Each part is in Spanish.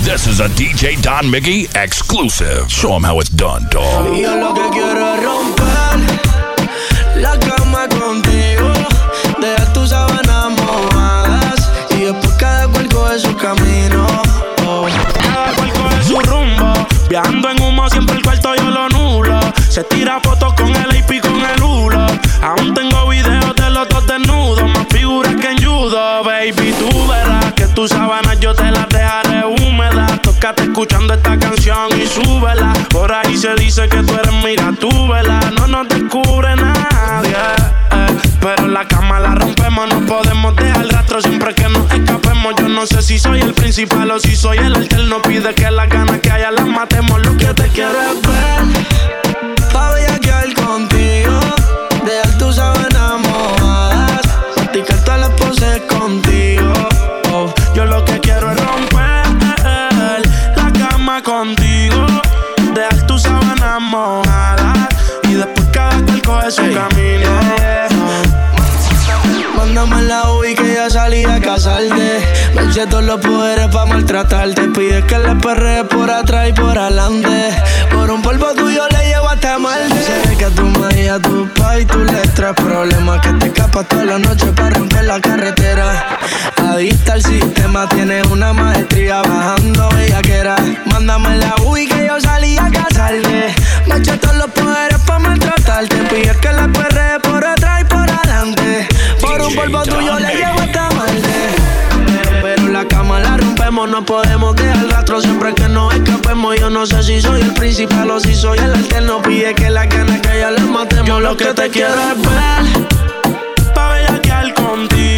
This is a DJ Don Mickey exclusive. Show him how it's done, dog. Yo lo que quiero es romper la contigo, sábanas mojadas y después cada su camino. Cada su rumbo. Viajando en humo, siempre el cuarto yo lo nulo. Se tira fotos con el AP con el hulo. Aún tengo videos de los dos desnudos. Más figuras que en judo, baby. Tú verás que tus sábanas yo te las dejaré Tócate escuchando esta canción y súbela. Por ahí se dice que tú eres mira, tú vela. No nos descubre nadie. eh. Pero en la cama la rompemos, no podemos dejar rastro siempre que nos escapemos. Yo no sé si soy el principal o si soy el alterno. Pide que las que la perre por atrás y por adelante. Por un polvo tuyo le llevo hasta mal. Sé que a tu madre y a tu pa' y tú le traes problemas. Que te escapas toda la noche para romper la carretera. Adicta al sistema, tienes una maestría bajando bellaquera. Mándame la UI que yo salí a casarte. Me eché todos los poderes pa' maltratarte. Pides que la perre por atrás y por adelante. Por un polvo tuyo le llevo hasta Marte. Pero la cama la rompemos, no podemos rastro siempre que nos escapemos. Yo no sé si soy el principal o si soy el alterno. Pide que la gana que ya le matemos. Yo lo que te quiero es ver. Pa' bellaquear contigo,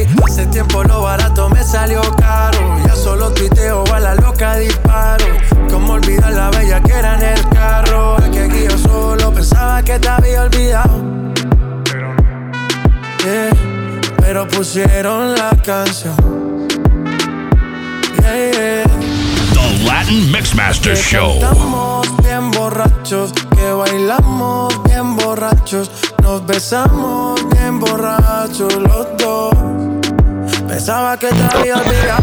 Ey, hace tiempo lo barato me salió caro. Ya solo tuiteo a la loca disparo. Como olvidar la bella que era en el carro. Es que aquí yo solo pensaba que te había olvidado. Yeah, pero pusieron la canción. Yeah, yeah. The Latin Mixmaster Que Show. cantamos bien borrachos, que bailamos bien borrachos, nos besamos bien borrachos los dos. Pensaba que te había olvidado,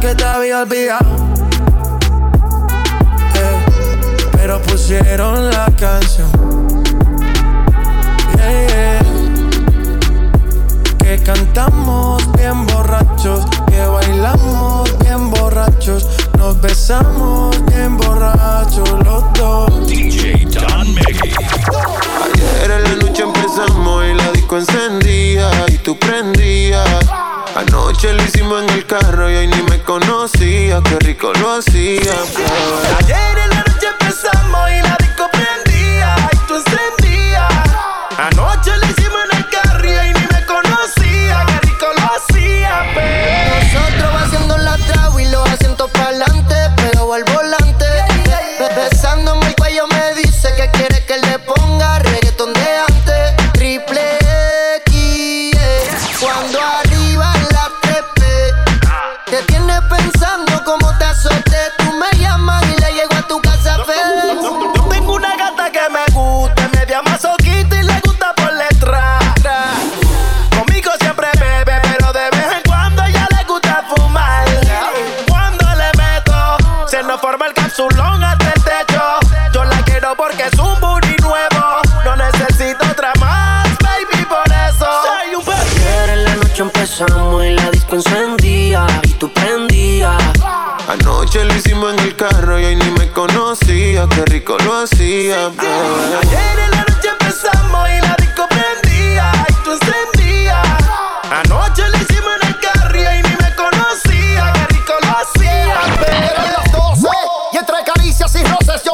que te había olvidado. Eh, pero pusieron la canción. Yeah. Que cantamos bien borrachos, que bailamos bien borrachos, nos besamos bien borrachos los dos. DJ Don Ayer en la noche empezamos y la disco encendía y tú prendías Anoche lo hicimos en el carro y hoy ni me conocía. Qué rico lo hacía. Ayer empezamos y la disco encendía y tú prendías. Anoche lo hicimos en el carro y hoy ni me conocía. Qué rico lo hacía. Ayer en la noche empezamos y la disco prendía y tú encendías. Anoche lo hicimos en el carro y hoy ni me conocía. Qué rico lo hacía, Eran las 12 y entre caricias y roces yo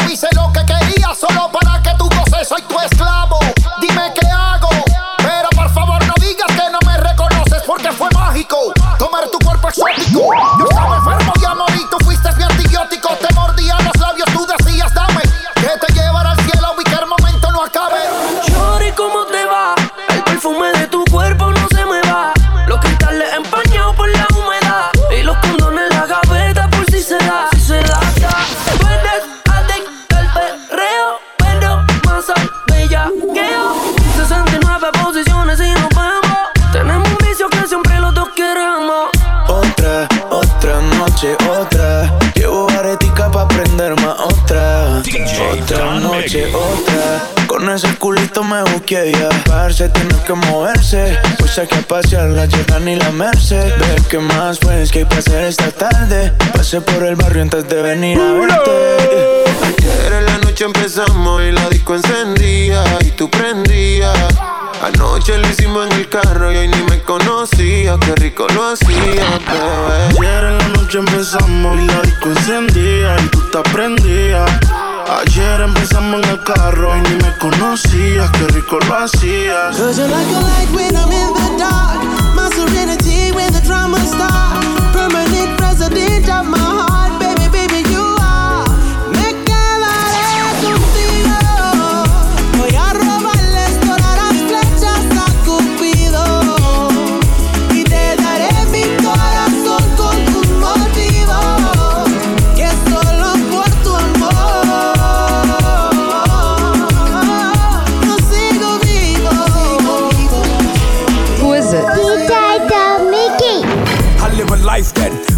ya. Parce, tiene que moverse. Pues hay que pasear la lleva ni la merced. Ve que más pues que hay que hacer esta tarde. Pasé por el barrio antes de venir a verte. Ayer en la noche empezamos y la disco encendía y tú prendías. Anoche lo hicimos en el carro y hoy ni me conocía. Qué rico lo hacía, bebé. Ayer en la noche empezamos y la disco encendía y tú te prendías. Ayer empezamos en el carro y ni me conocías, qué rico lo hacías. Cause you're like a light when I'm in the dark. My serenity when the drama start. Permanent president of is it? I live a life that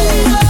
Voy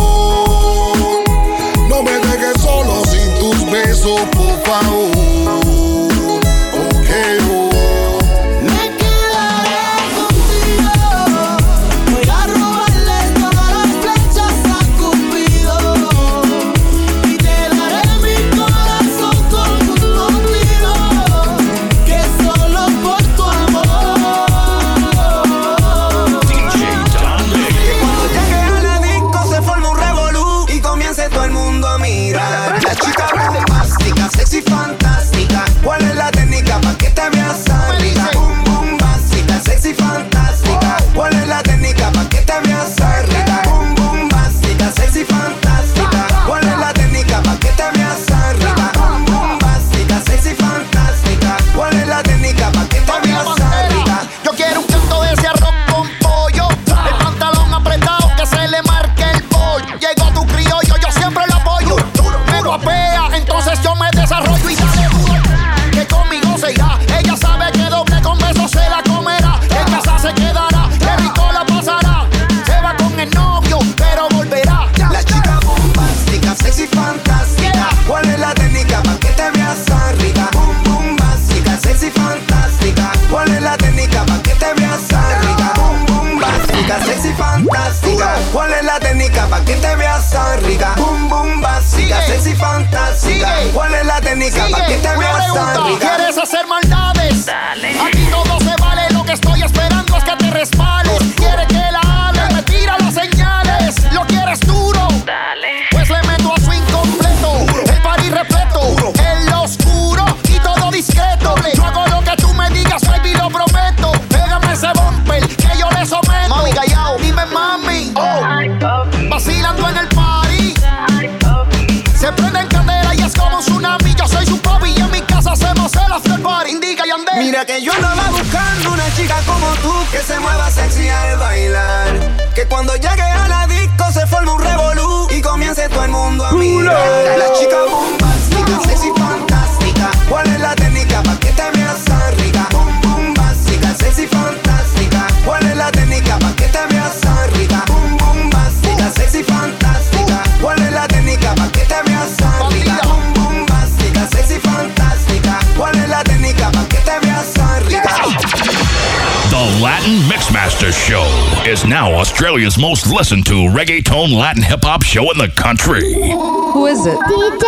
Sin tus besos, por favor. is now Australia's most listened to reggaeton Latin hip hop show in the country. Who is it? DJ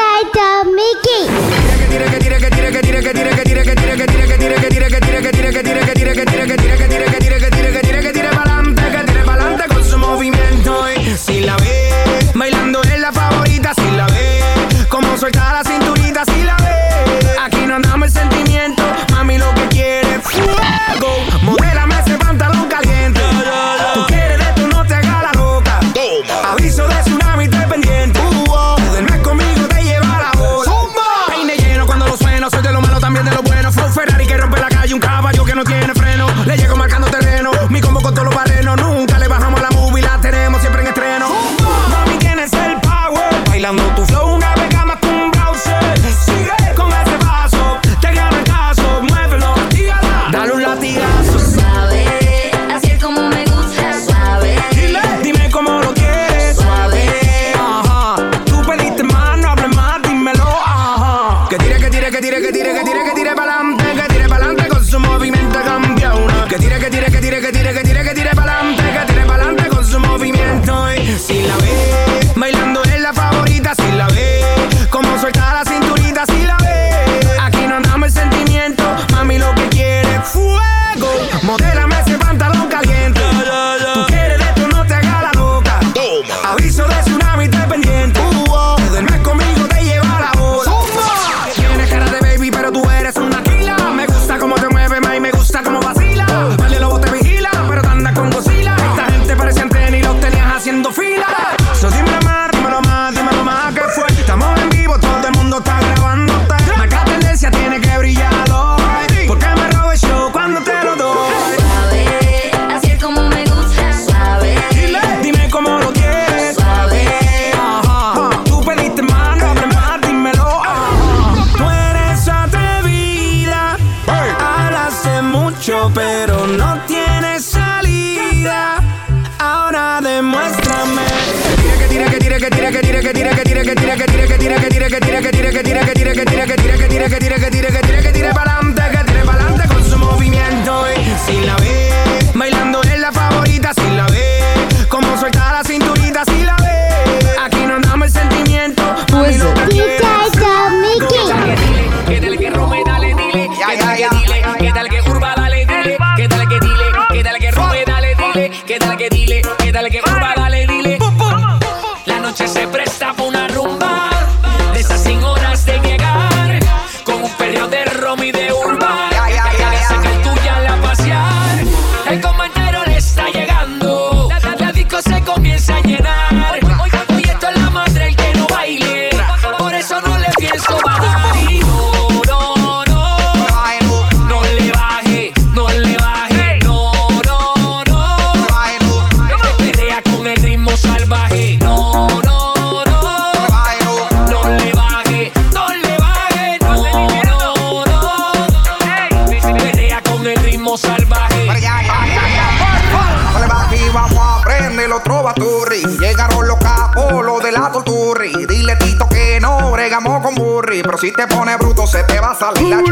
Mickey. Bailando es la favorita, si la ve, como suelta la. aviso de tsunami salida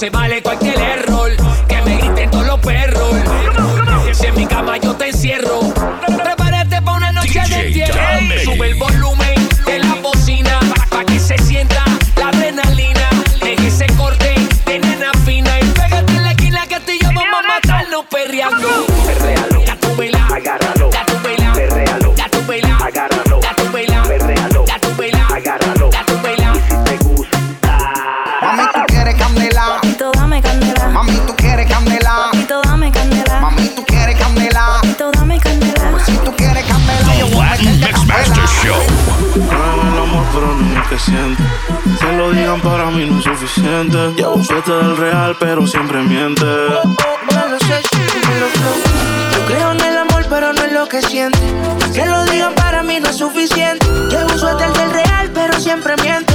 se vale cualquier error. En el amor, pero no en el que siente. Que lo digan para mí no es suficiente. Un suerte del real, pero siempre miente. Yo creo en el amor, pero no en lo que siente. Que lo digan para mí no es suficiente. Suerte el del real, pero siempre miente.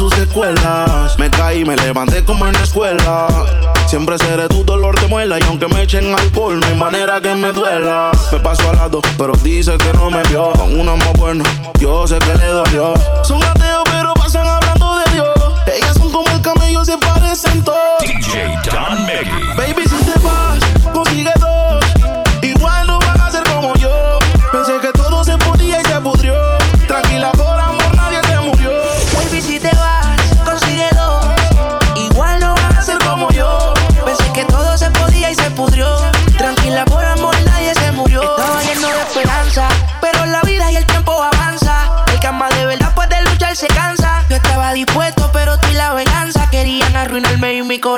Sus secuelas. Me caí, me levanté como en la escuela. Siempre seré tu dolor de muela. Y aunque me echen alcohol, no hay manera que me duela. Me paso al lado, pero dice que no me vio. Con una más buena, yo sé que le dolió. Son ateos, pero pasan hablando de Dios. Ellas son como el camello, se parecen todos. DJ Don Miggy.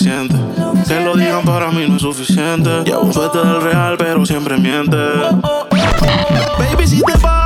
el que lo digan para mí no es suficiente. Llevo suerte del real, pero siempre miente. Baby, si te vas,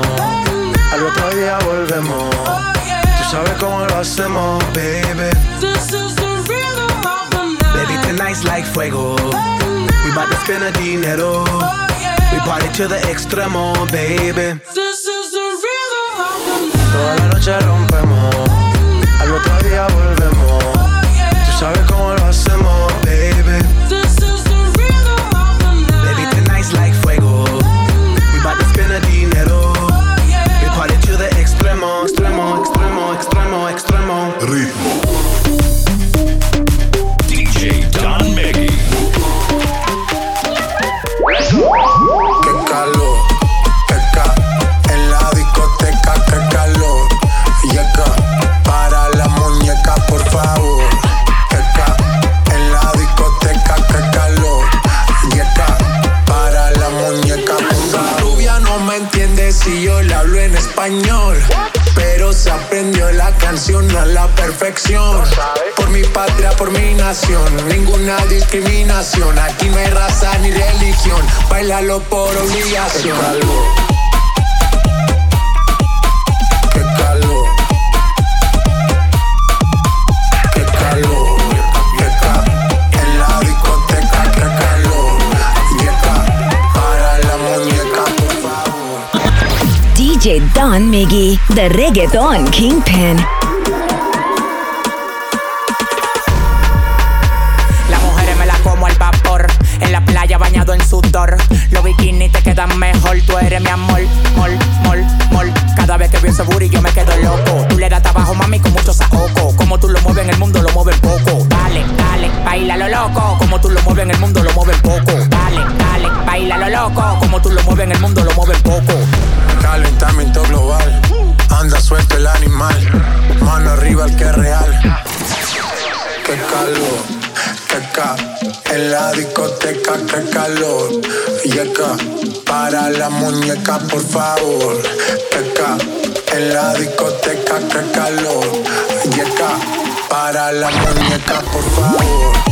al otro día volvemos. volvemos. Tú sabes cómo lo hacemos, baby. This is the rhythm of the night. Baby, tonight's like fuego. We bout to spend a dinero. We party to the extremo, baby. This is the rhythm of the night. Toda la noche rompemos. Al otro día volvemos. Tú sabes cómo lo hacemos, baby. Canción a la perfección. Por mi patria, por mi nación, ninguna discriminación. Aquí no hay raza ni religión. Bailalo por obligación. Qué calor. Qué calor. Qué ca- En la discoteca, qué calor. Y acá, para la muñeca, por favor. DJ Don Miggy, the reggaeton kingpin. Los bikinis te quedan mejor. Tú eres mi amor, mol, mol, mol. Cada vez que veo ese booty yo me quedo loco. Tú le das trabajo, mami, con mucho saoco. Como tú lo mueves en el mundo, lo mueves poco. Dale, dale, baila lo loco. Como tú lo mueves en el mundo, lo mueves poco. Dale, dale, baila lo loco. Como tú lo mueves en el mundo, lo mueves poco. Calentamiento global, anda suelto el animal, mano arriba el que es real. Qué calor, qué ca, en la discoteca, qué calor. Y acá, para la muñeca, por favor. Ca, en la discoteca, qué calor. Y acá, para la muñeca, por favor.